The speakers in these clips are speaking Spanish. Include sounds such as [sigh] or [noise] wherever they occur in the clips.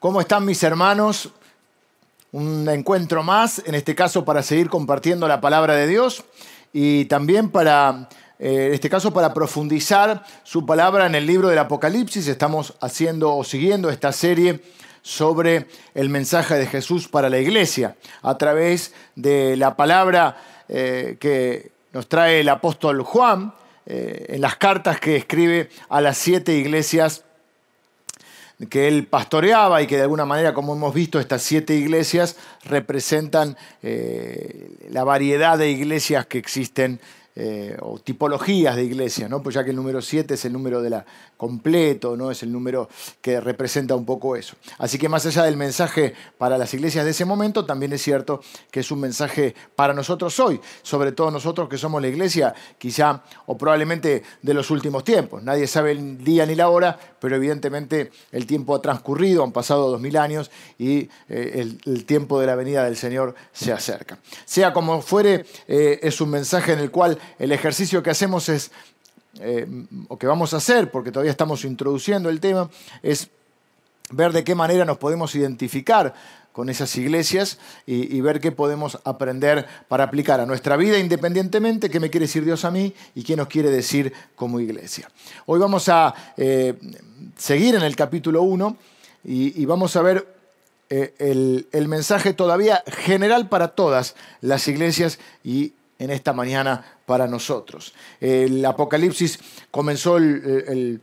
¿Cómo están mis hermanos? Un encuentro más, en este caso para seguir compartiendo la palabra de Dios y también para, eh, en este caso, para profundizar su palabra en el libro del Apocalipsis. Estamos haciendo o siguiendo esta serie sobre el mensaje de Jesús para la iglesia a través de la palabra eh, que nos trae el apóstol Juan eh, en las cartas que escribe a las siete iglesias que él pastoreaba y que de alguna manera, como hemos visto, estas siete iglesias representan eh, la variedad de iglesias que existen eh, o tipologías de iglesias, ¿no? pues ya que el número 7 es el número de la completo, ¿no? es el número que representa un poco eso. Así que más allá del mensaje para las iglesias de ese momento, también es cierto que es un mensaje para nosotros hoy, sobre todo nosotros que somos la iglesia, quizá o probablemente de los últimos tiempos. Nadie sabe el día ni la hora, pero evidentemente el tiempo ha transcurrido, han pasado dos mil años y eh, el, tiempo de la venida del Señor se acerca. Sea como fuere, eh, es un mensaje en el cual el ejercicio que hacemos es, eh, o que vamos a hacer, porque todavía estamos introduciendo el tema, es ver de qué manera nos podemos identificar con esas iglesias y, ver qué podemos aprender para aplicar a nuestra vida independientemente qué me quiere decir Dios a mí y qué nos quiere decir como iglesia. Hoy vamos a eh, seguir en el capítulo 1 y, vamos a ver eh, el, el, mensaje todavía general para todas las iglesias y en esta mañana para nosotros. El Apocalipsis comenzó el,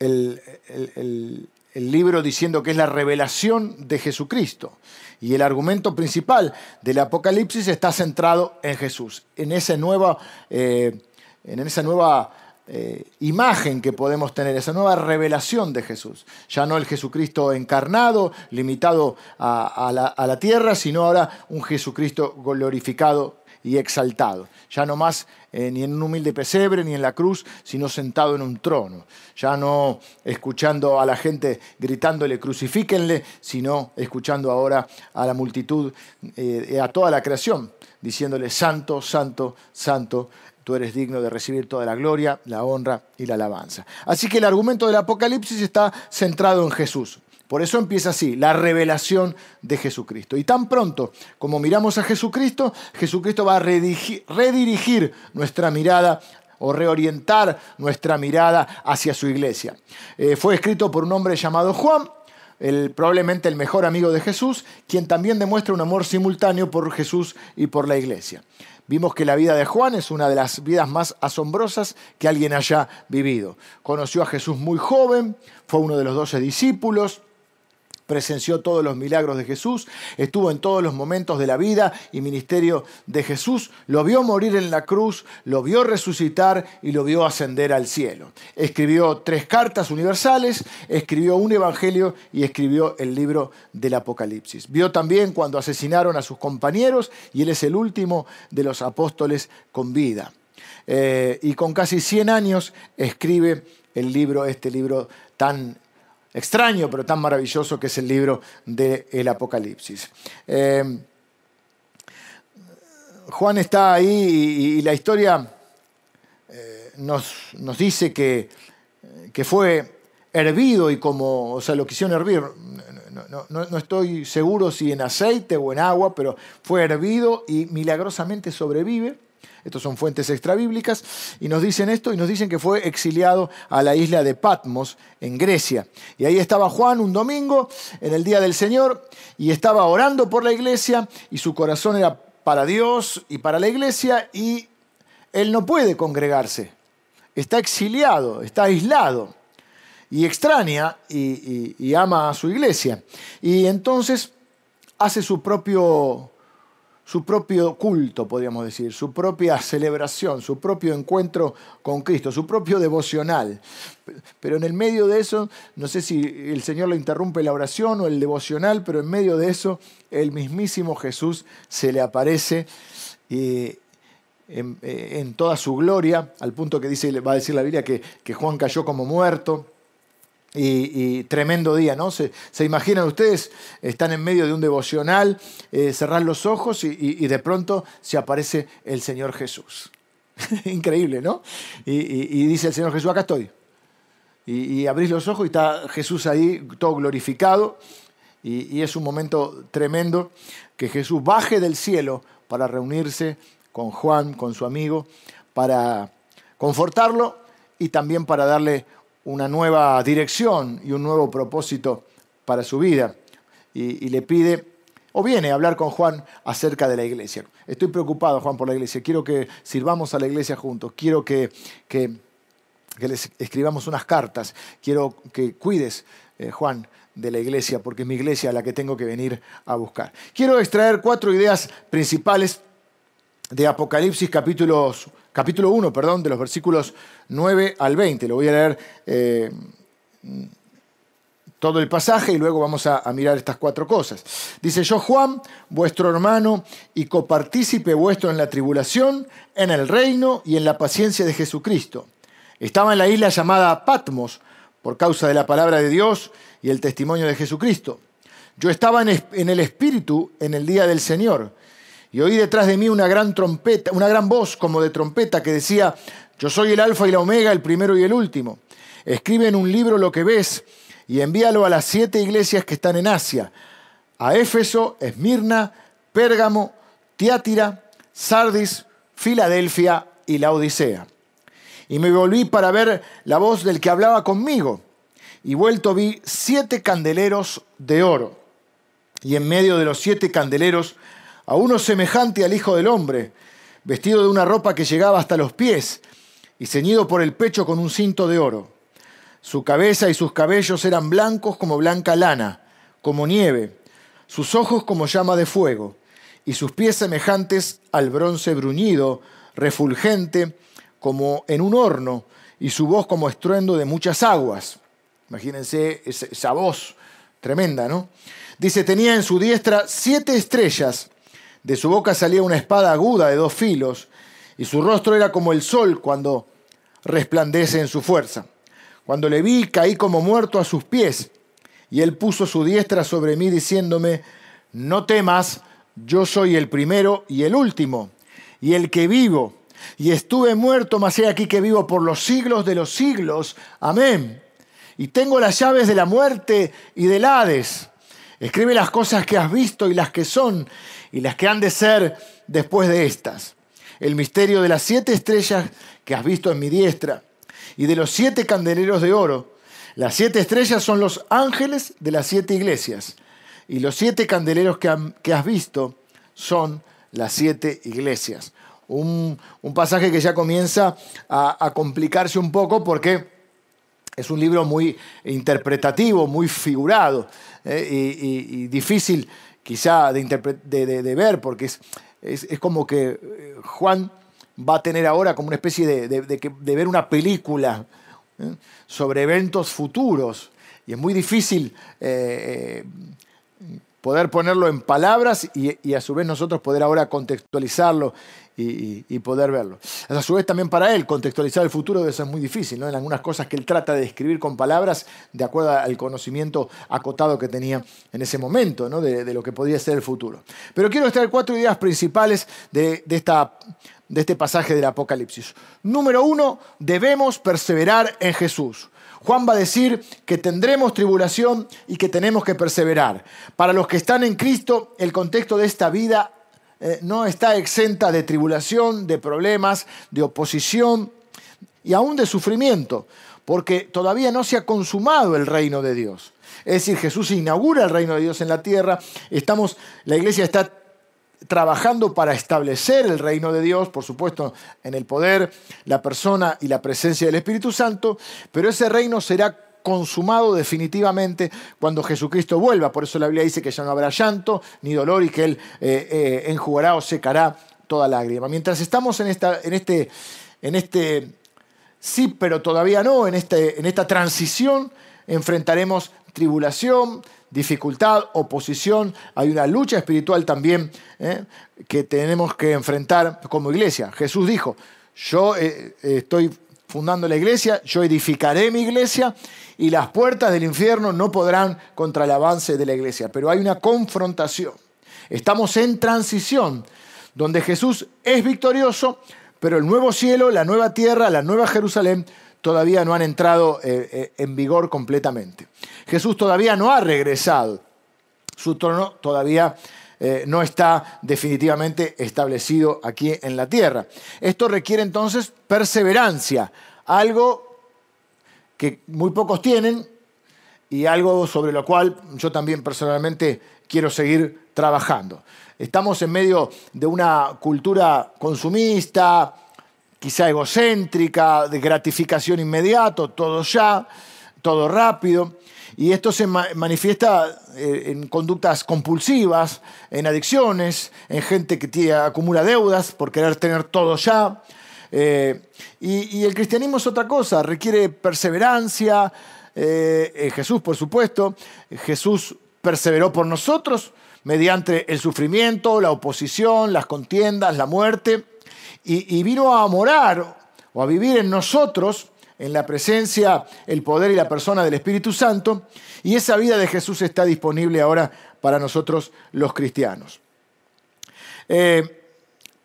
el, libro diciendo que es la revelación de Jesucristo. Y el argumento principal del Apocalipsis está centrado en Jesús, en esa nueva, eh, en esa nueva eh, imagen que podemos tener, esa nueva revelación de Jesús. Ya no el Jesucristo encarnado, limitado a, la, a la tierra, sino ahora un Jesucristo glorificado y exaltado. Ya no más eh, ni en un humilde pesebre ni en la cruz, sino sentado en un trono. Ya no escuchando a la gente gritándole crucifíquenle, sino escuchando ahora a la multitud, eh, a toda la creación, diciéndole santo, santo, santo. Tú eres digno de recibir toda la gloria, la honra y la alabanza. Así que el argumento del Apocalipsis está centrado en Jesús. Por eso empieza así, la revelación de Jesucristo. Y tan pronto como miramos a Jesucristo, Jesucristo va a redirigir, nuestra mirada o reorientar nuestra mirada hacia su iglesia. Eh, fue escrito por un hombre llamado Juan, probablemente el mejor amigo de Jesús, quien también demuestra un amor simultáneo por Jesús y por la iglesia. Vimos que la vida de Juan es una de las vidas más asombrosas que alguien haya vivido. Conoció a Jesús muy joven, fue uno de los doce discípulos, presenció todos los milagros de Jesús, estuvo en todos los momentos de la vida y ministerio de Jesús, lo vio morir en la cruz, lo vio resucitar y lo vio ascender al cielo. Escribió tres cartas universales, escribió un evangelio y escribió el libro del Apocalipsis. Vio también cuando asesinaron a sus compañeros y él es el último de los apóstoles con vida. Eh, y con casi 100 años escribe el libro, este libro tan extraño, pero tan maravilloso que es el libro del Apocalipsis. Eh, Juan está ahí y, la historia eh, nos, dice que, fue hervido y como, o sea, lo quisieron hervir. No, estoy seguro si en aceite o en agua, pero fue hervido y milagrosamente sobrevive. Estos son fuentes extrabíblicas y nos dicen esto y nos dicen que fue exiliado a la isla de Patmos en Grecia. Y ahí estaba Juan un domingo en el día del Señor y estaba orando por la iglesia y su corazón era para Dios y para la iglesia y él no puede congregarse. Está exiliado, está aislado y extraña y, y ama a su iglesia. Y entonces hace su propio su propio culto, podríamos decir, su propia celebración, su propio encuentro con Cristo, su propio devocional. Pero en el medio de eso, no sé si el Señor le interrumpe la oración o el devocional, pero en medio de eso, el mismísimo Jesús se le aparece eh, en, toda su gloria, al punto que dice, va a decir la Biblia que Juan cayó como muerto. Y, tremendo día, ¿no? Se, imaginan ustedes, están en medio de un devocional, eh, los ojos y, de pronto se aparece el Señor Jesús. [laughs] Increíble, ¿no? Y, dice el Señor Jesús, acá estoy. y, abrís los ojos y está Jesús ahí, todo glorificado. Y, es un momento tremendo que Jesús baje del cielo para reunirse con Juan, con su amigo, para confortarlo y también para darle una nueva dirección y un nuevo propósito para su vida. Y, le pide, o viene a hablar con Juan acerca de la iglesia. Estoy preocupado, Juan, por la iglesia. Quiero que sirvamos a la iglesia juntos. Quiero que, que que les escribamos unas cartas. Quiero que cuides, eh, Juan, de la iglesia, porque es mi iglesia la que tengo que venir a buscar. Quiero extraer cuatro ideas principales de Apocalipsis capítulos, capítulo 1, perdón, de los versículos 9 al 20. Lo voy a leer eh, todo el pasaje y luego vamos a, a, mirar estas cuatro cosas. Dice yo, Juan, vuestro hermano y copartícipe vuestro en la tribulación, en el reino y en la paciencia de Jesucristo estaba en la isla llamada Patmos por causa de la palabra de Dios y el testimonio de Jesucristo. Yo estaba en el Espíritu en el día del Señor y oí detrás de mí una gran trompeta, una gran voz como de trompeta que decía, yo soy el alfa y la omega, el primero y el último. Escribe en un libro lo que ves y envíalo a las siete iglesias que están en Asia, a Éfeso, Esmirna, Pérgamo, Tiátira, Sardis, Filadelfia y la Odisea. Y me volví para ver la voz del que hablaba conmigo. Y vuelto vi siete candeleros de oro. Y en medio de los siete candeleros a uno semejante al Hijo del Hombre, vestido de una ropa que llegaba hasta los pies y ceñido por el pecho con un cinto de oro. Su cabeza y sus cabellos eran blancos como blanca lana, como nieve, sus ojos como llama de fuego, y sus pies semejantes al bronce bruñido, refulgente, como en un horno y su voz como estruendo de muchas aguas. Imagínense esa voz tremenda, ¿no? Dice, tenía en su diestra siete estrellas, de su boca salía una espada aguda de dos filos, y su rostro era como el sol cuando resplandece en su fuerza. Cuando le vi, caí como muerto a sus pies, y él puso su diestra sobre mí diciéndome, no temas, yo soy el primero y el último, y el que vivo y estuve muerto, mas he aquí que vivo por los siglos de los siglos. Amén. Y tengo las llaves de la muerte y del Hades. Escribe las cosas que has visto y las que son y las que han de ser después de estas. El misterio de las siete estrellas que has visto en mi diestra y de los siete candeleros de oro. Las siete estrellas son los ángeles de las siete iglesias y los siete candeleros que, has visto son las siete iglesias un, pasaje que ya comienza a, complicarse un poco porque es un libro muy interpretativo, muy figurado eh, y, difícil quizá de, ver porque es, es, como que eh, Juan va a tener ahora como una especie de, ver una película eh, sobre eventos futuros. Y es muy difícil poder ponerlo en palabras y, a su vez nosotros poder ahora contextualizarlo y, poder verlo. A su vez también para él contextualizar el futuro debe ser muy difícil, ¿no? En algunas cosas que él trata de describir con palabras de acuerdo al conocimiento acotado que tenía en ese momento, ¿no? De, lo que podría ser el futuro. Pero quiero extraer cuatro ideas principales de, esta, de este pasaje del Apocalipsis. Número uno, debemos perseverar en Jesús. Juan va a decir que tendremos tribulación y que tenemos que perseverar. Para los que están en Cristo, el contexto de esta vida eh, no está exenta de tribulación, de problemas, de oposición y aún de sufrimiento, porque todavía no se ha consumado el reino de Dios. Es decir, Jesús inaugura el reino de Dios en la tierra, estamos, la iglesia está trabajando para establecer el reino de Dios, por supuesto, en el poder, la persona y la presencia del Espíritu Santo, pero ese reino será consumado definitivamente cuando Jesucristo vuelva. Por eso la Biblia dice que ya no habrá llanto ni dolor y que Él eh, eh, enjugará o secará toda lágrima. Mientras estamos en, esta, en, este, en este sí, pero todavía no, en, este, en esta transición, enfrentaremos tribulación, dificultad, oposición, hay una lucha espiritual también ¿eh? que tenemos que enfrentar como iglesia. Jesús dijo, yo eh, estoy fundando la iglesia, yo edificaré mi iglesia y las puertas del infierno no podrán contra el avance de la iglesia. Pero hay una confrontación. Estamos en transición, donde Jesús es victorioso, pero el nuevo cielo, la nueva tierra, la nueva Jerusalén, todavía no han entrado eh, eh, en vigor completamente. Jesús todavía no ha regresado. Su trono todavía eh, no está definitivamente establecido aquí en la tierra. Esto requiere entonces perseverancia, algo que muy pocos tienen y algo sobre lo cual yo también personalmente quiero seguir trabajando. Estamos en medio de una cultura consumista, quizá egocéntrica, de gratificación inmediato, todo ya, todo rápido. Y esto se manifiesta eh, en conductas compulsivas, en adicciones, en gente que acumula deudas por querer tener todo ya. Eh, y, el cristianismo es otra cosa, requiere perseverancia. Eh, Jesús, por supuesto, Jesús perseveró por nosotros mediante el sufrimiento, la oposición, las contiendas, la muerte y, vino a morar o a vivir en nosotros, en la presencia, el poder y la persona del Espíritu Santo, y esa vida de Jesús está disponible ahora para nosotros los cristianos. Eh,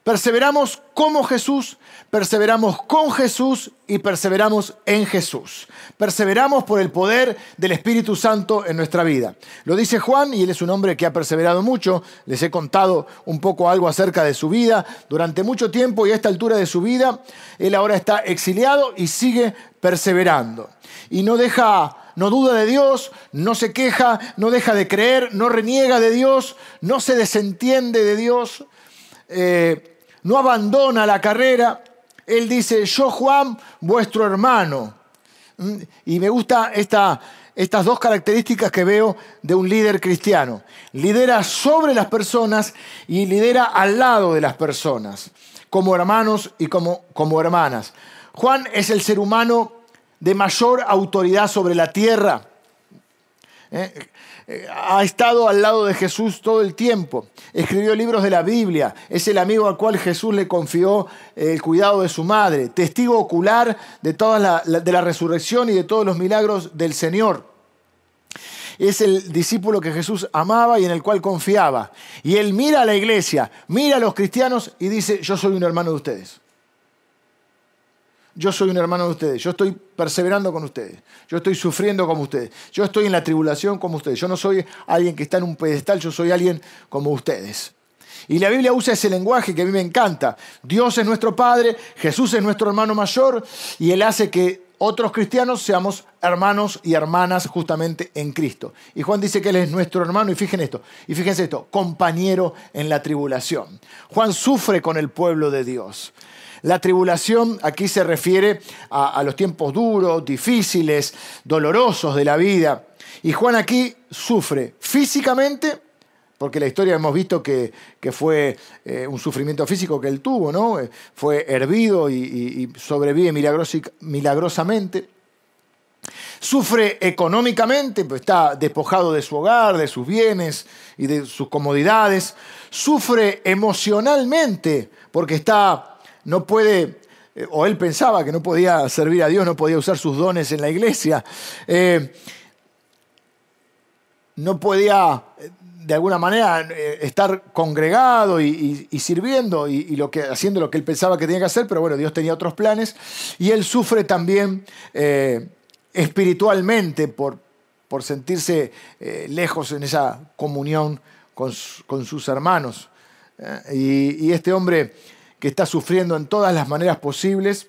perseveramos como Jesús perseveramos con Jesús y perseveramos en Jesús. Perseveramos por el poder del Espíritu Santo en nuestra vida. Lo dice Juan y él es un hombre que ha perseverado mucho. Les he contado un poco algo acerca de su vida durante mucho tiempo y a esta altura de su vida él ahora está exiliado y sigue perseverando. Y no deja no duda de Dios, no se queja, no deja de creer, no reniega de Dios, no se desentiende de Dios, eh, no abandona la carrera, él dice, yo Juan, vuestro hermano. Mm, y me gustan esta, estas dos características que veo de un líder cristiano. Lidera sobre las personas y lidera al lado de las personas, como hermanos y como, como hermanas. Juan es el ser humano de mayor autoridad sobre la tierra. ¿Eh? Eh, ha estado al lado de Jesús todo el tiempo. Escribió libros de la Biblia. Es el amigo al cual Jesús le confió eh, el cuidado de su madre. Testigo ocular de, toda la, de la resurrección y de todos los milagros del Señor. Es el discípulo que Jesús amaba y en el cual confiaba. Y él mira a la iglesia, mira a los cristianos y dice, yo soy un hermano de ustedes yo soy un hermano de ustedes, yo estoy perseverando con ustedes, yo estoy sufriendo como ustedes, yo estoy en la tribulación como ustedes, yo no soy alguien que está en un pedestal, yo soy alguien como ustedes. Y la Biblia usa ese lenguaje que a mí me encanta. Dios es nuestro Padre, Jesús es nuestro hermano mayor y Él hace que otros cristianos seamos hermanos y hermanas justamente en Cristo. Y Juan dice que Él es nuestro hermano y fíjense esto, y fíjense esto, compañero en la tribulación. Juan sufre con el pueblo de Dios. La tribulación aquí se refiere a, los tiempos duros, difíciles, dolorosos de la vida. Y Juan aquí sufre físicamente, porque la historia hemos visto que, fue eh, un sufrimiento físico que él tuvo, ¿no? Eh, fue hervido y, sobrevive milagrosamente. Sufre económicamente, pues está despojado de su hogar, de sus bienes y de sus comodidades. Sufre emocionalmente, porque está no puede, eh, o él pensaba que no podía servir a Dios, no podía usar sus dones en la iglesia, eh, no podía eh, de alguna manera estar congregado y, sirviendo y, lo que, haciendo lo que él pensaba que tenía que hacer, pero bueno, Dios tenía otros planes y él sufre también espiritualmente por, por sentirse lejos en esa comunión con, sus hermanos. y este hombre que está sufriendo en todas las maneras posibles,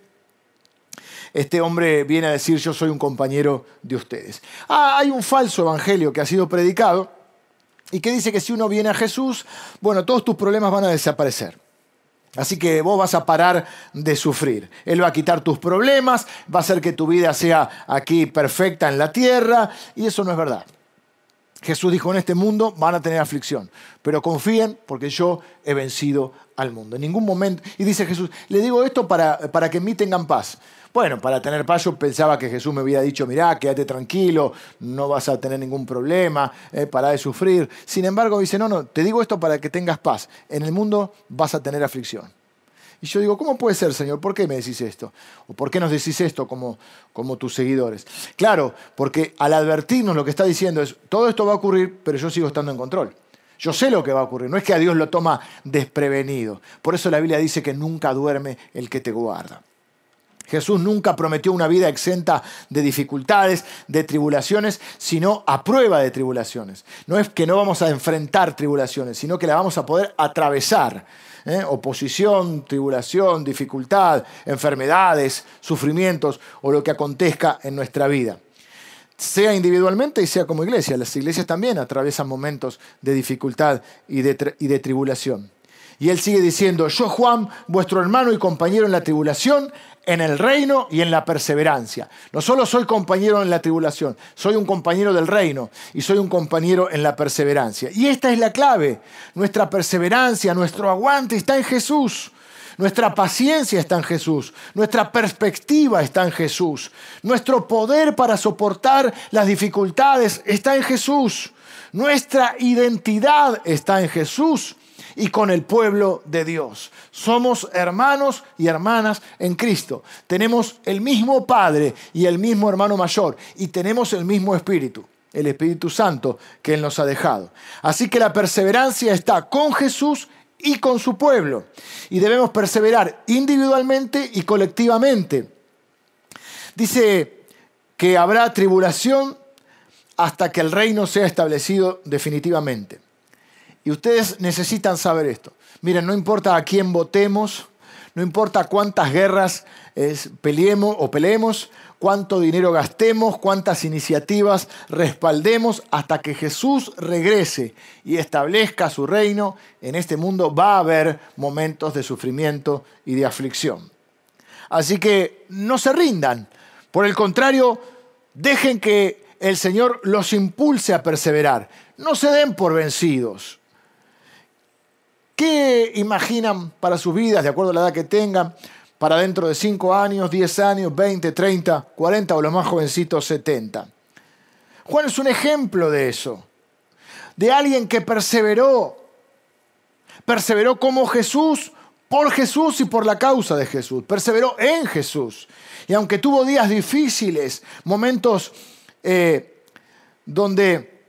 este hombre viene a decir yo soy un compañero de ustedes. Ah, hay un falso evangelio que ha sido predicado y que dice que si uno viene a Jesús, bueno, todos tus problemas van a desaparecer. Así que vos vas a parar de sufrir. Él va a quitar tus problemas, va a hacer que tu vida sea aquí perfecta en la tierra y eso no es verdad. Jesús dijo, en este mundo van a tener aflicción, pero confíen porque yo he vencido al mundo. En ningún momento, y dice Jesús, le digo esto para, para que en mí tengan paz. Bueno, para tener paz yo pensaba que Jesús me había dicho, mirá, quédate tranquilo, no vas a tener ningún problema, eh, para de sufrir. Sin embargo, dice, no, no, te digo esto para que tengas paz. En el mundo vas a tener aflicción. Y yo digo, ¿cómo puede ser, Señor? ¿Por qué me decís esto? ¿O por qué nos decís esto como, como tus seguidores? Claro, porque al advertirnos lo que está diciendo es, todo esto va a ocurrir, pero yo sigo estando en control. Yo sé lo que va a ocurrir, no es que a Dios lo toma desprevenido. Por eso la Biblia dice que nunca duerme el que te guarda. Jesús nunca prometió una vida exenta de dificultades, de tribulaciones, sino a prueba de tribulaciones. No es que no vamos a enfrentar tribulaciones, sino que la vamos a poder atravesar. ¿Eh? Oposición, tribulación, dificultad, enfermedades, sufrimientos o lo que acontezca en nuestra vida. Sea individualmente y sea como iglesia. Las iglesias también atraviesan momentos de dificultad y de, y de tribulación. Y él sigue diciendo, yo Juan, vuestro hermano y compañero en la tribulación, en el reino y en la perseverancia. No solo soy compañero en la tribulación, soy un compañero del reino y soy un compañero en la perseverancia. Y esta es la clave. Nuestra perseverancia, nuestro aguante está en Jesús. Nuestra paciencia está en Jesús. Nuestra perspectiva está en Jesús. Nuestro poder para soportar las dificultades está en Jesús. Nuestra identidad está en Jesús y con el pueblo de Dios. Somos hermanos y hermanas en Cristo. Tenemos el mismo Padre y el mismo hermano mayor y tenemos el mismo Espíritu, el Espíritu Santo que Él nos ha dejado. Así que la perseverancia está con Jesús y con su pueblo. Y debemos perseverar individualmente y colectivamente. Dice que habrá tribulación hasta que el reino sea establecido definitivamente. Y ustedes necesitan saber esto. Miren, no importa a quién votemos, no importa cuántas guerras peleemos o peleemos, cuánto dinero gastemos, cuántas iniciativas respaldemos, hasta que Jesús regrese y establezca su reino, en este mundo va a haber momentos de sufrimiento y de aflicción. Así que no se rindan. Por el contrario, dejen que el Señor los impulse a perseverar. No se den por vencidos. ¿Qué imaginan para sus vidas, de acuerdo a la edad que tengan, para dentro de 5 años, 10 años, 20, 30, 40 o los más jovencitos 70? Juan es un ejemplo de eso, de alguien que perseveró, perseveró como Jesús, por Jesús y por la causa de Jesús, perseveró en Jesús. Y aunque tuvo días difíciles, momentos eh, donde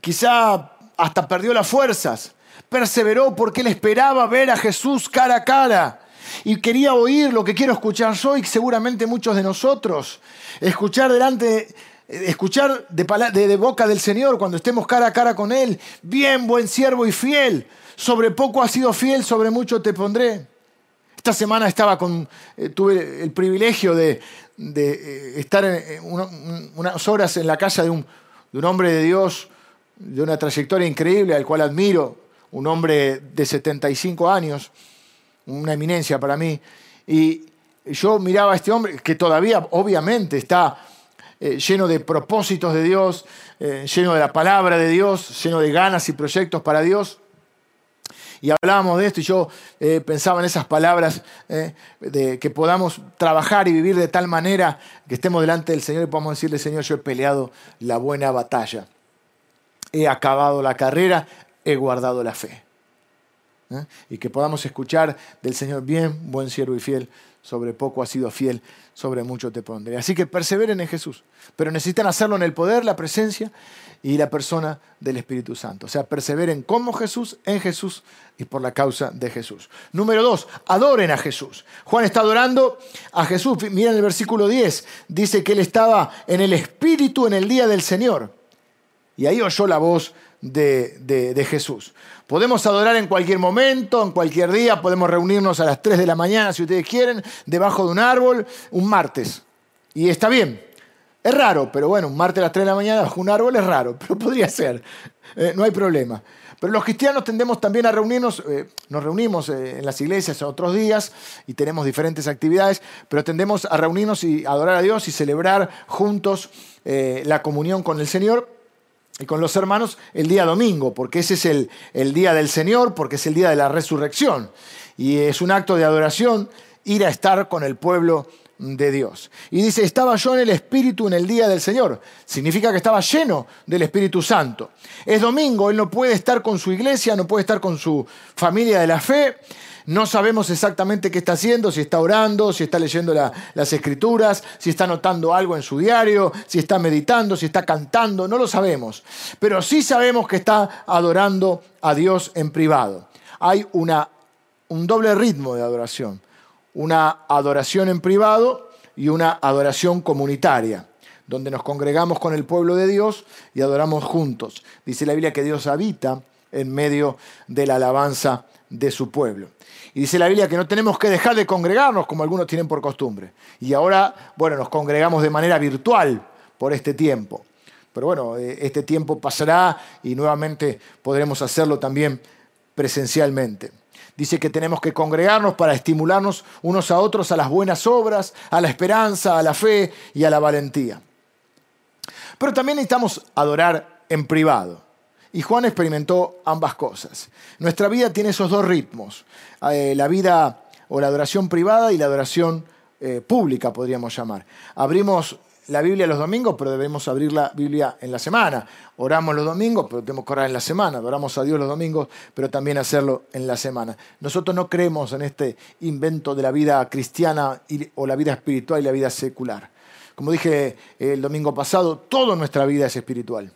quizá hasta perdió las fuerzas. Perseveró porque él esperaba ver a Jesús cara a cara y quería oír lo que quiero escuchar yo y seguramente muchos de nosotros. Escuchar delante, escuchar de, boca del Señor cuando estemos cara a cara con Él. Bien, buen siervo y fiel. Sobre poco has sido fiel, sobre mucho te pondré. Esta semana estaba con, eh, tuve el privilegio de, eh, estar unas horas en la casa de un hombre de Dios de una trayectoria increíble al cual admiro, un hombre de 75 años, una eminencia para mí. Y yo miraba a este hombre que todavía obviamente está eh, lleno de propósitos de Dios, eh, lleno de la palabra de Dios, lleno de ganas y proyectos para Dios. Y hablábamos de esto y yo eh, pensaba en esas palabras de que podamos trabajar y vivir de tal manera que estemos delante del Señor y podamos decirle, Señor, yo he peleado la buena batalla he acabado la carrera, he guardado la fe. ¿Eh? Y que podamos escuchar del Señor, bien, buen siervo y fiel, sobre poco has sido fiel, sobre mucho te pondré. Así que perseveren en Jesús, pero necesitan hacerlo en el poder, la presencia y la persona del Espíritu Santo. O sea, perseveren como Jesús, en Jesús y por la causa de Jesús. Número dos, adoren a Jesús. Juan está adorando a Jesús. Miren el versículo 10, dice que él estaba en el Espíritu en el día del Señor. Y ahí oyó la voz de, Jesús. Podemos adorar en cualquier momento, en cualquier día, podemos reunirnos a las 3 de la mañana, si ustedes quieren, debajo de un árbol, un martes. Y está bien. Es raro, pero bueno, un martes a las 3 de la mañana bajo un árbol es raro, [laughs] pero podría ser. Eh, no hay problema. Pero los cristianos tendemos también a reunirnos, eh, nos reunimos eh, en las iglesias en otros días y tenemos diferentes actividades, pero tendemos a reunirnos y adorar a Dios y celebrar juntos la comunión con el Señor y con los hermanos el día domingo, porque ese es el, el, día del Señor, porque es el día de la resurrección. Y es un acto de adoración ir a estar con el pueblo de Dios. Y dice, estaba yo en el Espíritu en el día del Señor. Significa que estaba lleno del Espíritu Santo. Es domingo, él no puede estar con su iglesia, no puede estar con su familia de la fe, no sabemos exactamente qué está haciendo, si está orando, si está leyendo las escrituras, si está anotando algo en su diario, si está meditando, si está cantando, no lo sabemos. Pero sí sabemos que está adorando a Dios en privado. Hay un doble ritmo de adoración. una adoración en privado y una adoración comunitaria, donde nos congregamos con el pueblo de Dios y adoramos juntos. Dice la Biblia que Dios habita en medio de la alabanza de su pueblo. Y dice la Biblia que no tenemos que dejar de congregarnos como algunos tienen por costumbre. Y ahora, bueno, nos congregamos de manera virtual por este tiempo. Pero bueno, eh, este tiempo pasará y nuevamente podremos hacerlo también presencialmente. Dice que tenemos que congregarnos para estimularnos unos a otros a las buenas obras, a la esperanza, a la fe y a la valentía. Pero también necesitamos adorar en privado. Y Juan experimentó ambas cosas. Nuestra vida tiene esos dos ritmos, eh, la vida o la adoración privada y la adoración eh, pública, podríamos llamar. Abrimos la Biblia los domingos, pero debemos abrir la Biblia en la semana. Oramos los domingos, pero tenemos que orar en la semana. Adoramos a Dios los domingos, pero también hacerlo en la semana. Nosotros no creemos en este invento de la vida cristiana o la vida espiritual y la vida secular. Como dije el domingo pasado, toda nuestra vida es espiritual.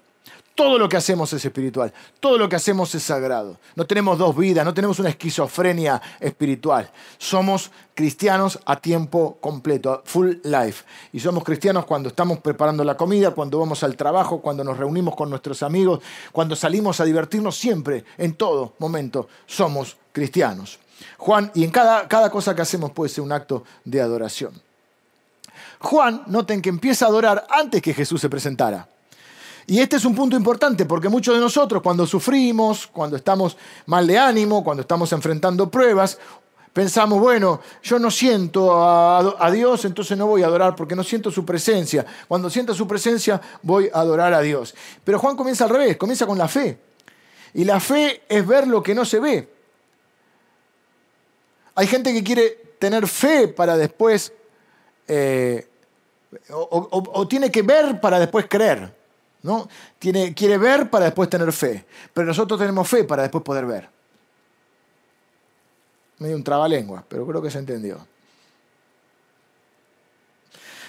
Todo lo que hacemos es espiritual, todo lo que hacemos es sagrado. No tenemos dos vidas, no tenemos una esquizofrenia espiritual. Somos cristianos a tiempo completo, full life. Y somos cristianos cuando estamos preparando la comida, cuando vamos al trabajo, cuando nos reunimos con nuestros amigos, cuando salimos a divertirnos, siempre, en todo momento, somos cristianos. Juan, y en cada, cada cosa que hacemos puede ser un acto de adoración. Juan, noten que empieza a adorar antes que Jesús se presentara. Y este es un punto importante porque muchos de nosotros cuando sufrimos, cuando estamos mal de ánimo, cuando estamos enfrentando pruebas, pensamos, bueno, yo no siento a, Dios, entonces no voy a adorar porque no siento su presencia. Cuando siento su presencia voy a adorar a Dios. Pero Juan comienza al revés, comienza con la fe. Y la fe es ver lo que no se ve. Hay gente que quiere tener fe para después, eh, o tiene que ver para después creer. ¿No? Tiene, quiere ver para después tener fe, pero nosotros tenemos fe para después poder ver. Medio un trabalengua, pero creo que se entendió.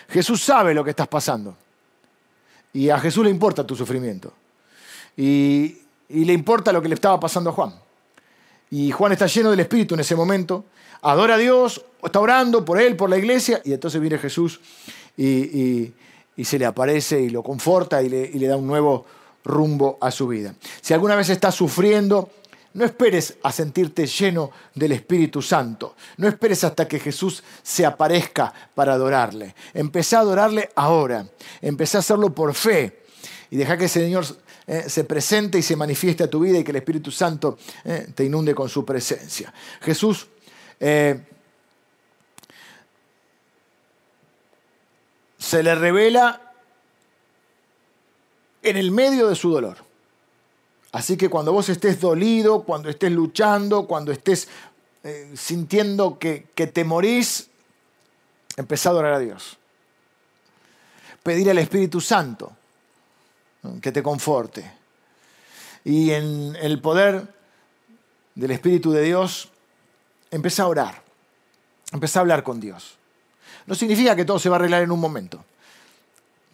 Jesús sabe lo que estás pasando. Y a Jesús le importa tu sufrimiento. Y, y, le importa lo que le estaba pasando a Juan. Y Juan está lleno del Espíritu en ese momento. Adora a Dios, está orando por él, por la iglesia. Y entonces viene Jesús y, y se le aparece y lo conforta y le, da un nuevo rumbo a su vida. Si alguna vez estás sufriendo, no esperes a sentirte lleno del Espíritu Santo. No esperes hasta que Jesús se aparezca para adorarle. Empecé a adorarle ahora. Empecé a hacerlo por fe. Y deja que ese Señor eh, se presente y se manifieste a tu vida y que el Espíritu Santo eh, te inunde con su presencia. Jesús eh, se le revela en el medio de su dolor. Así que cuando vos estés dolido, cuando estés luchando, cuando estés eh, sintiendo que, que te morís, empezá a adorar a Dios. Pedir al Espíritu Santo que te conforte. Y en el poder del Espíritu de Dios, empezá a orar. Empezá a hablar con Dios. No significa que todo se va a arreglar en un momento,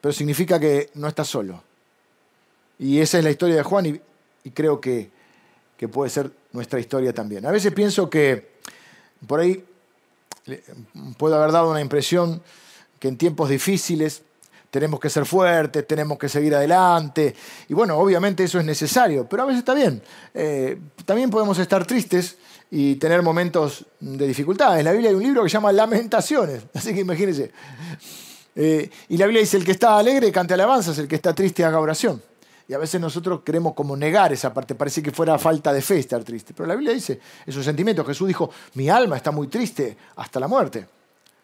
pero significa que no estás solo. Y esa es la historia de Juan y, creo que, puede ser nuestra historia también. A veces pienso que por ahí puedo haber dado una impresión que en tiempos difíciles tenemos que ser fuertes, tenemos que seguir adelante. Y bueno, obviamente eso es necesario, pero a veces está bien. Eh, también podemos estar tristes y tener momentos de dificultad. En la Biblia hay un libro que se llama Lamentaciones, [laughs] así que imagínense. Eh, y la Biblia dice, el que está alegre cante alabanzas, el que está triste haga oración. Y a veces nosotros queremos como negar esa parte, parece que fuera falta de fe estar triste. Pero la Biblia dice, es un sentimiento. Jesús dijo, mi alma está muy triste hasta la muerte.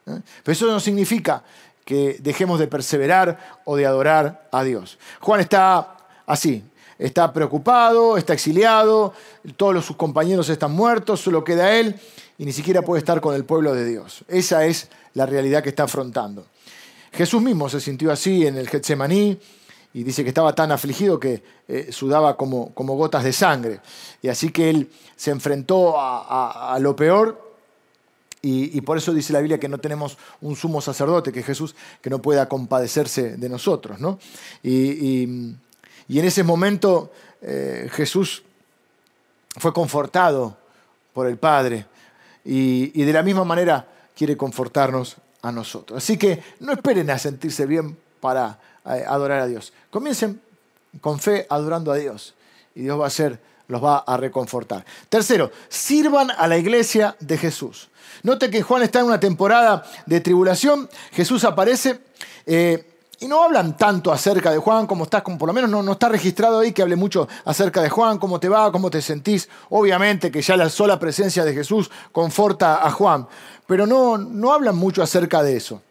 ¿Eh? Pero eso no significa que dejemos de perseverar o de adorar a Dios. Juan está así, está preocupado, está exiliado, todos sus compañeros están muertos, solo queda él y ni siquiera puede estar con el pueblo de Dios. Esa es la realidad que está afrontando. Jesús mismo se sintió así en el Getsemaní y dice que estaba tan afligido que eh, sudaba como, como, gotas de sangre. Y así que él se enfrentó a, lo peor y, por eso dice la Biblia que no tenemos un sumo sacerdote, que Jesús, que no pueda compadecerse de nosotros. ¿no? y, y en ese momento eh, Jesús fue confortado por el Padre. Y, de la misma manera quiere confortarnos a nosotros. Así que no esperen a sentirse bien para eh, adorar a Dios. Comiencen con fe adorando a Dios y Dios va a ser, los va a reconfortar. Tercero, sirvan a la iglesia de Jesús. Note que Juan está en una temporada de tribulación, Jesús aparece. Eh, y no hablan tanto acerca de Juan, como estás, como por lo menos no, no, está registrado ahí que hable mucho acerca de Juan, cómo te va, cómo te sentís. Obviamente que ya la sola presencia de Jesús conforta a Juan, pero no, no hablan mucho acerca de eso.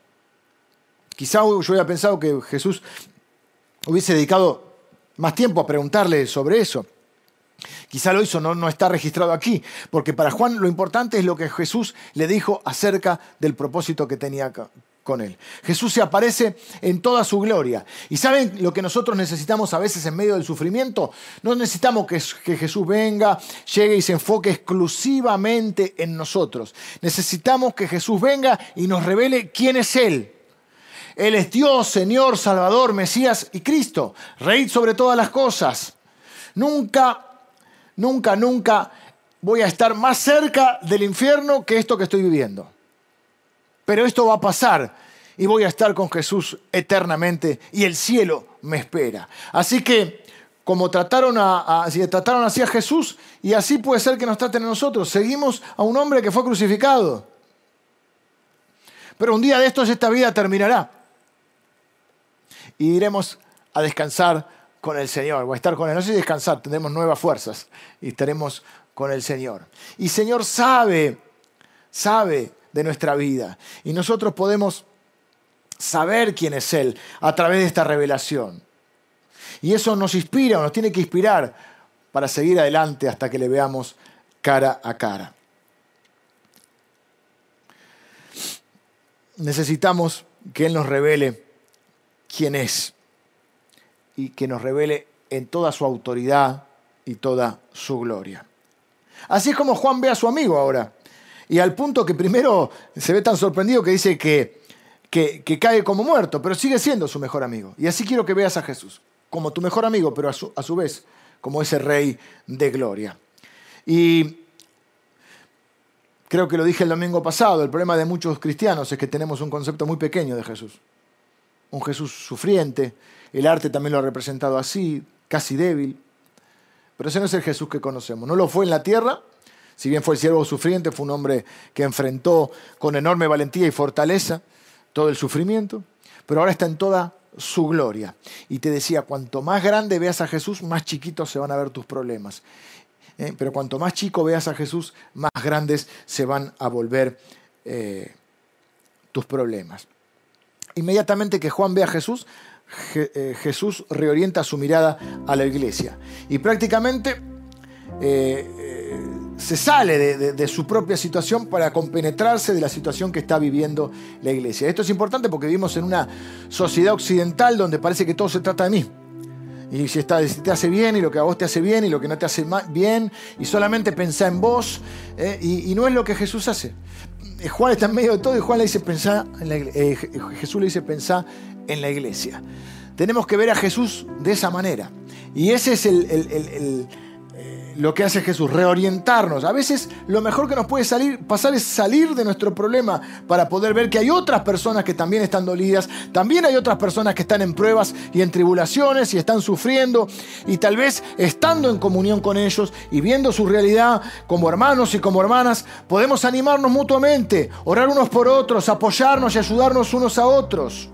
Quizá yo hubiera pensado que Jesús hubiese dedicado más tiempo a preguntarle sobre eso. Quizá lo hizo, no, no está registrado aquí, porque para Juan lo importante es lo que Jesús le dijo acerca del propósito que tenía con él. Jesús se aparece en toda su gloria. ¿Y saben lo que nosotros necesitamos a veces en medio del sufrimiento? No necesitamos que, Jesús venga, llegue y se enfoque exclusivamente en nosotros. Necesitamos que Jesús venga y nos revele quién es Él. Él es Dios, Señor, Salvador, Mesías y Cristo, Rey sobre todas las cosas. Nunca, nunca, nunca voy a estar más cerca del infierno que esto que estoy viviendo. Pero esto va a pasar y voy a estar con Jesús eternamente y el cielo me espera. Así que, como trataron, a, trataron así a Jesús, y así puede ser que nos traten a nosotros, seguimos a un hombre que fue crucificado. Pero un día de estos esta vida terminará y iremos a descansar con el Señor, o a estar con Él. No sé si descansar, tendremos nuevas fuerzas y estaremos con el Señor. Y Señor sabe, sabe de nuestra vida. Y nosotros podemos saber quién es Él a través de esta revelación. Y eso nos inspira, nos tiene que inspirar para seguir adelante hasta que le veamos cara a cara. Necesitamos que Él nos revele quién es y que nos revele en toda su autoridad y toda su gloria. Así es como Juan ve a su amigo ahora. Y al punto que primero se ve tan sorprendido que dice que, que, cae como muerto, pero sigue siendo su mejor amigo. Y así quiero que veas a Jesús, como tu mejor amigo, pero a su, a su vez como ese rey de gloria. Y creo que lo dije el domingo pasado, el problema de muchos cristianos es que tenemos un concepto muy pequeño de Jesús un Jesús sufriente. El arte también lo ha representado así, casi débil. Pero ese no es el Jesús que conocemos. No lo fue en la tierra, si bien fue el siervo sufriente, fue un hombre que enfrentó con enorme valentía y fortaleza todo el sufrimiento, pero ahora está en toda su gloria. Y te decía, cuanto más grande veas a Jesús, más chiquitos se van a ver tus problemas. Eh, pero cuanto más chico veas a Jesús, más grandes se van a volver eh, tus problemas. Inmediatamente que Juan ve a Jesús, eh, Jesús reorienta su mirada a la iglesia. Y prácticamente se sale de, su propia situación para compenetrarse de la situación que está viviendo la iglesia. Esto es importante porque vivimos en una sociedad occidental donde parece que todo se trata de mí. Y si, te hace bien y lo que a vos te hace bien y lo que no te hace bien y solamente pensá en vos y, y no es lo que Jesús hace. Eh, Juan está en medio de todo y Juan le dice pensar en la, eh, Jesús le dice pensar en la iglesia. Tenemos que ver a Jesús de esa manera. Y ese es el, lo que hace Jesús, reorientarnos. A veces lo mejor que nos puede salir, pasar es salir de nuestro problema para poder ver que hay otras personas que también están dolidas, también hay otras personas que están en pruebas y en tribulaciones y están sufriendo y tal vez estando en comunión con ellos y viendo su realidad como hermanos y como hermanas, podemos animarnos mutuamente, orar unos por otros, apoyarnos y ayudarnos unos a otros.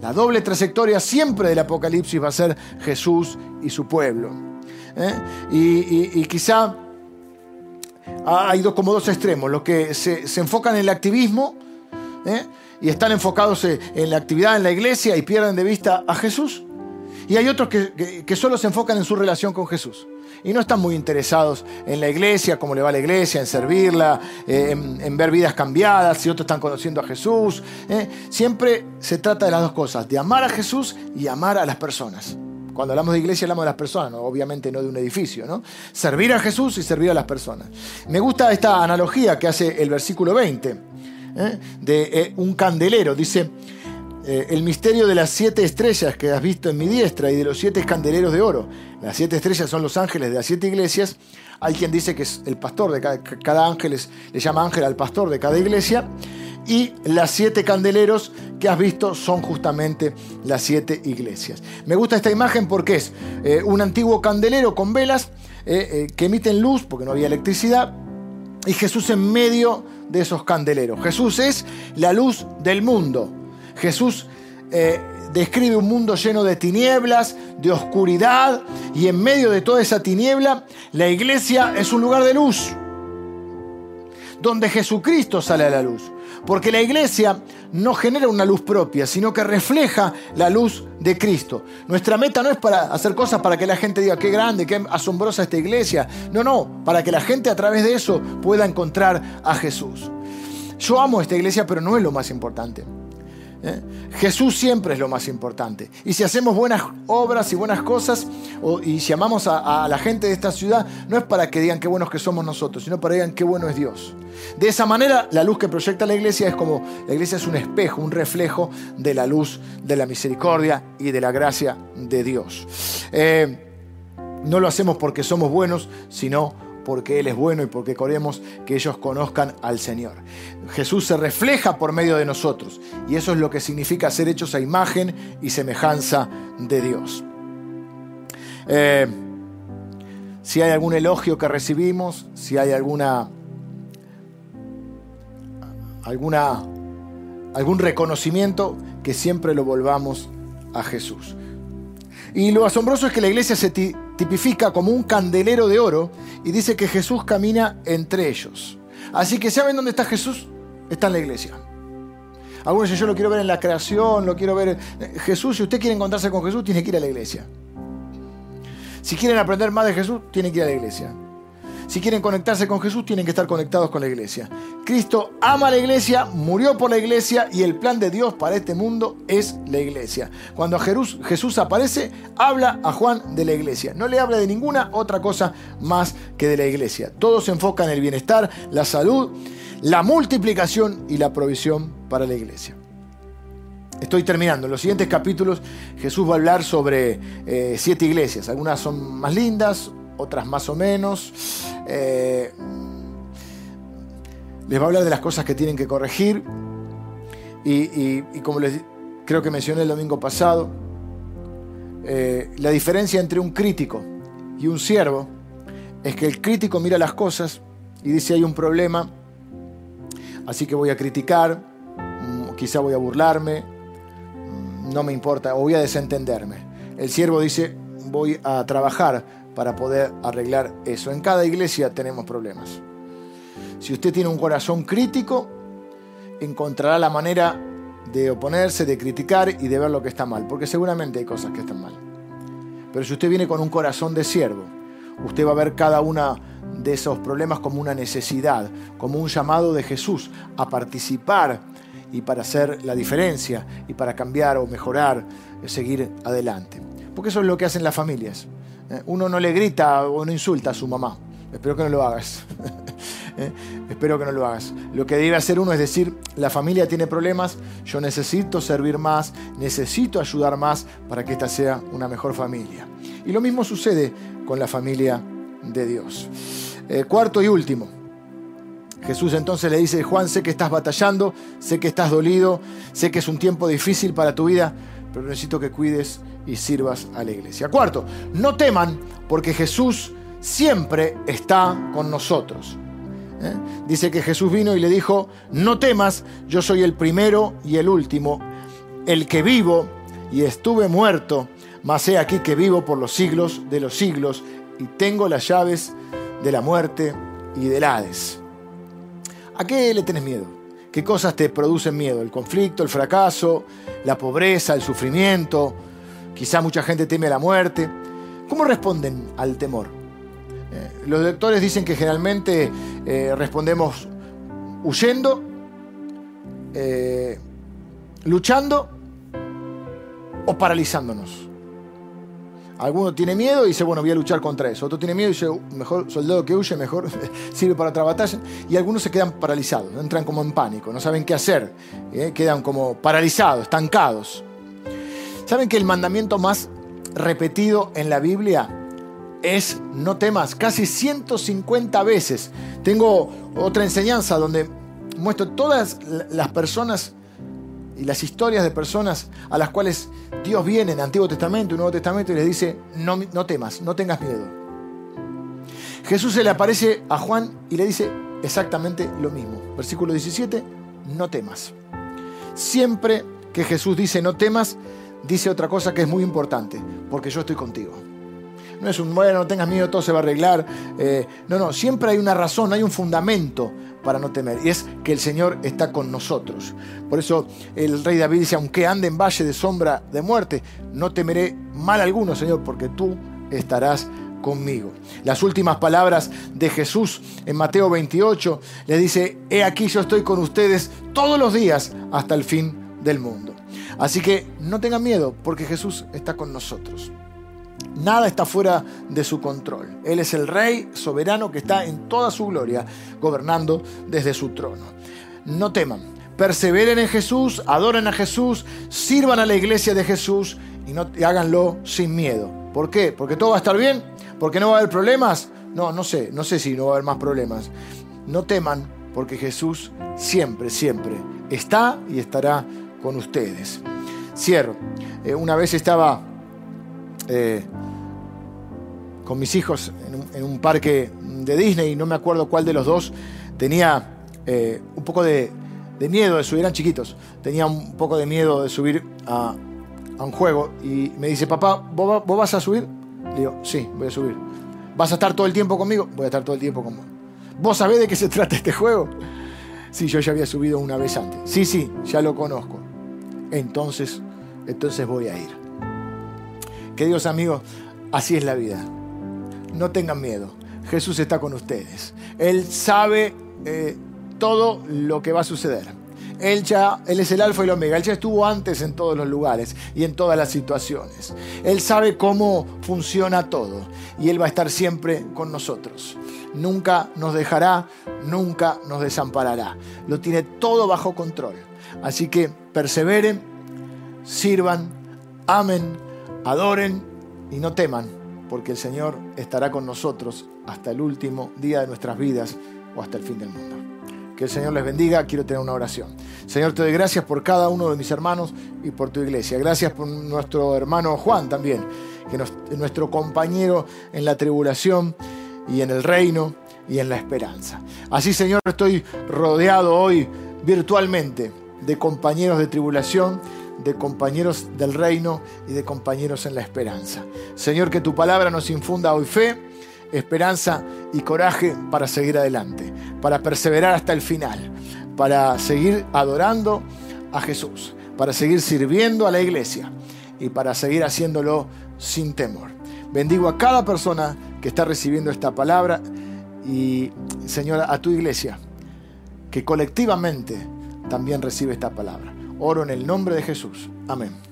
La doble trayectoria siempre del Apocalipsis va a ser Jesús y su pueblo. ¿Eh? Y, quizá hay dos, como dos extremos, los que se, enfocan en el activismo ¿eh? y están enfocados en la actividad en la iglesia y pierden de vista a Jesús. Y hay otros que, solo se enfocan en su relación con Jesús. Y no están muy interesados en la iglesia, cómo le va a la iglesia, en servirla, eh, en, ver vidas cambiadas, si otros están conociendo a Jesús. Siempre se trata de las dos cosas, de amar a Jesús y amar a las personas. Cuando hablamos de iglesia hablamos de las personas, obviamente no de un edificio. ¿no? Servir a Jesús y servir a las personas. Me gusta esta analogía que hace el versículo 20 ¿eh? de eh, un candelero. Dice, eh, el misterio de las siete estrellas que has visto en mi diestra y de los siete candeleros de oro. Las siete estrellas son los ángeles de las siete iglesias. Hay quien dice que es el pastor de cada, ángel, le llama ángel al pastor de cada iglesia. Y las siete candeleros que has visto son justamente las siete iglesias. Me gusta esta imagen porque es eh, un antiguo candelero con velas eh, eh, que emiten luz porque no había electricidad y Jesús en medio de esos candeleros. Jesús es la luz del mundo. Jesús describe un mundo lleno de tinieblas, de oscuridad, y en medio de toda esa tiniebla, la iglesia es un lugar de luz, donde Jesucristo sale a la luz. Porque la iglesia no genera una luz propia, sino que refleja la luz de Cristo. Nuestra meta no es para hacer cosas para que la gente diga qué grande, qué asombrosa esta iglesia. No, no, para que la gente a través de eso pueda encontrar a Jesús. Yo amo esta iglesia, pero no es lo más importante. ¿Eh? Jesús siempre es lo más importante. Y si hacemos buenas obras y buenas cosas, y si amamos a, la gente de esta ciudad, no es para que digan qué buenos que somos nosotros, sino para que digan qué bueno es Dios. De esa manera, la luz que proyecta la iglesia es como, la iglesia es un espejo, un reflejo de la luz, de la misericordia y de la gracia de Dios. Eh, no lo hacemos porque somos buenos, sino porque Él es bueno y porque queremos que ellos conozcan al Señor. Jesús se refleja por medio de nosotros y eso es lo que significa ser hechos a imagen y semejanza de Dios. Eh, si hay algún elogio que recibimos, si hay alguna, alguna, algún reconocimiento, que siempre lo volvamos a Jesús. Y lo asombroso es que la iglesia se tipifica como un candelero de oro y dice que Jesús camina entre ellos. Así que ¿saben dónde está Jesús? Está en la iglesia. Algunos dicen, yo lo quiero ver en la creación, lo quiero ver... Jesús, si usted quiere encontrarse con Jesús, tiene que ir a la iglesia. Si quieren aprender más de Jesús, tiene que ir a la iglesia. Si quieren conectarse con Jesús, tienen que estar conectados con la iglesia. Cristo ama a la iglesia, murió por la iglesia y el plan de Dios para este mundo es la iglesia. Cuando Jesús aparece, habla a Juan de la iglesia. No le habla de ninguna otra cosa más que de la iglesia. Todo se enfoca en el bienestar, la salud, la multiplicación y la provisión para la iglesia. Estoy terminando. En los siguientes capítulos Jesús va a hablar sobre eh, siete iglesias. Algunas son más lindas, otras más o menos. Eh, les va a hablar de las cosas que tienen que corregir. Y, como les creo que mencioné el domingo pasado, eh, la diferencia entre un crítico y un siervo es que el crítico mira las cosas y dice hay un problema, así que voy a criticar, mm, quizá voy a burlarme, mm, no me importa, o voy a desentenderme. El siervo dice voy a trabajar para poder arreglar eso. En cada iglesia tenemos problemas. Si usted tiene un corazón crítico, encontrará la manera de oponerse, de criticar y de ver lo que está mal, porque seguramente hay cosas que están mal. Pero si usted viene con un corazón de siervo, usted va a ver cada una de esos problemas como una necesidad, como un llamado de Jesús a participar y para hacer la diferencia y para cambiar o mejorar, seguir adelante. Porque eso es lo que hacen las familias. Eh, uno no le grita o no insulta a su mamá. Espero que no lo hagas. [laughs] Eh, espero que no lo hagas. Lo que debe hacer uno es decir, la familia tiene problemas, yo necesito servir más, necesito ayudar más para que esta sea una mejor familia. Y lo mismo sucede con la familia de Dios. Eh, cuarto y último. Jesús entonces le dice, Juan, sé que estás batallando, sé que estás dolido, sé que es un tiempo difícil para tu vida, pero necesito que cuides y sirvas a la iglesia. Cuarto, no teman porque Jesús siempre está con nosotros. ¿eh? Dice que Jesús vino y le dijo, no temas, yo soy el primero y el último, el que vivo y estuve muerto, mas he aquí que vivo por los siglos de los siglos y tengo las llaves de la muerte y del Hades. ¿A qué le tenés miedo? ¿Qué cosas te producen miedo? ¿El conflicto, el fracaso, la pobreza, el sufrimiento, Quizá mucha gente teme la muerte. ¿Cómo responden al temor? Eh, los doctores dicen que generalmente eh, respondemos huyendo, eh, luchando o paralizándonos. Alguno tiene miedo y dice, bueno, voy a luchar contra eso. Otro tiene miedo y dice, uh, mejor soldado que huye, mejor [laughs] sirve para otra batalla. Y algunos se quedan paralizados, entran como en pánico, no saben qué hacer, quedan como paralizados, estancados. ¿Saben que el mandamiento más repetido en la Biblia es no temas? Casi 150 veces. Tengo otra enseñanza donde muestro todas las personas y las historias de personas a las cuales Dios viene en Antiguo Testamento y Nuevo Testamento y les dice, no, no temas, no tengas miedo. Jesús se le aparece a Juan y le dice exactamente lo mismo. Versículo 17, no temas. Siempre que Jesús dice no temas, dice otra cosa que es muy importante, porque yo estoy contigo. No es un, bueno, no tengas miedo, todo se va a arreglar. Eh, no, no, siempre hay una razón, hay un fundamento para no temer, y es que el Señor está con nosotros. Por eso el rey David dice, aunque ande en valle de sombra de muerte, no temeré mal alguno, Señor, porque tú estarás conmigo. Las últimas palabras de Jesús en Mateo 28 le dice, he aquí yo estoy con ustedes todos los días hasta el fin del mundo. Así que no tengan miedo porque Jesús está con nosotros. Nada está fuera de su control. Él es el rey soberano que está en toda su gloria, gobernando desde su trono. No teman, perseveren en Jesús, adoren a Jesús, sirvan a la iglesia de Jesús y, no, háganlo sin miedo. ¿Por qué? ¿Porque todo va a estar bien? ¿Porque no va a haber problemas? No, no sé, no sé si no va a haber más problemas. No teman porque Jesús siempre, siempre está y estará con ustedes. Cierro. Eh, una vez estaba eh, con mis hijos en un, parque de Disney, y no me acuerdo cuál de los dos, tenía eh, un poco de, miedo de subir, eran chiquitos, tenía un poco de miedo de subir a, un juego y me dice, papá, ¿vos, vas a subir? Le digo, sí, voy a subir. ¿Vas a estar todo el tiempo conmigo? Voy a estar todo el tiempo con vos. ¿Vos sabés de qué se trata este juego? Sí, yo ya había subido una vez antes. Sí, sí, ya lo conozco. Entonces, entonces voy a ir. Queridos amigos, así es la vida no tengan miedo. Jesús está con ustedes. Él sabe eh, todo lo que va a suceder. Él ya, Él es el alfa y el omega. Él ya estuvo antes en todos los lugares y en todas las situaciones. Él sabe cómo funciona todo y Él va a estar siempre con nosotros. Nunca nos dejará, nunca nos desamparará. Lo tiene todo bajo control. Así que perseveren, sirvan, amen, adoren y no teman porque el Señor estará con nosotros hasta el último día de nuestras vidas o hasta el fin del mundo. Que el Señor les bendiga. Quiero tener una oración. Señor, te doy gracias por cada uno de mis hermanos y por tu iglesia. Gracias por nuestro hermano Juan también, que es nuestro compañero en la tribulación y en el reino y en la esperanza. Así, Señor, estoy rodeado hoy virtualmente de compañeros de tribulación de compañeros del reino y de compañeros en la esperanza. Señor, que tu palabra nos infunda hoy fe, esperanza y coraje para seguir adelante, para perseverar hasta el final, para seguir adorando a Jesús, para seguir sirviendo a la iglesia y para seguir haciéndolo sin temor. Bendigo a cada persona que está recibiendo esta palabra y, Señor, a tu iglesia, que colectivamente también recibe esta palabra. Oro en el nombre de Jesús. Amén.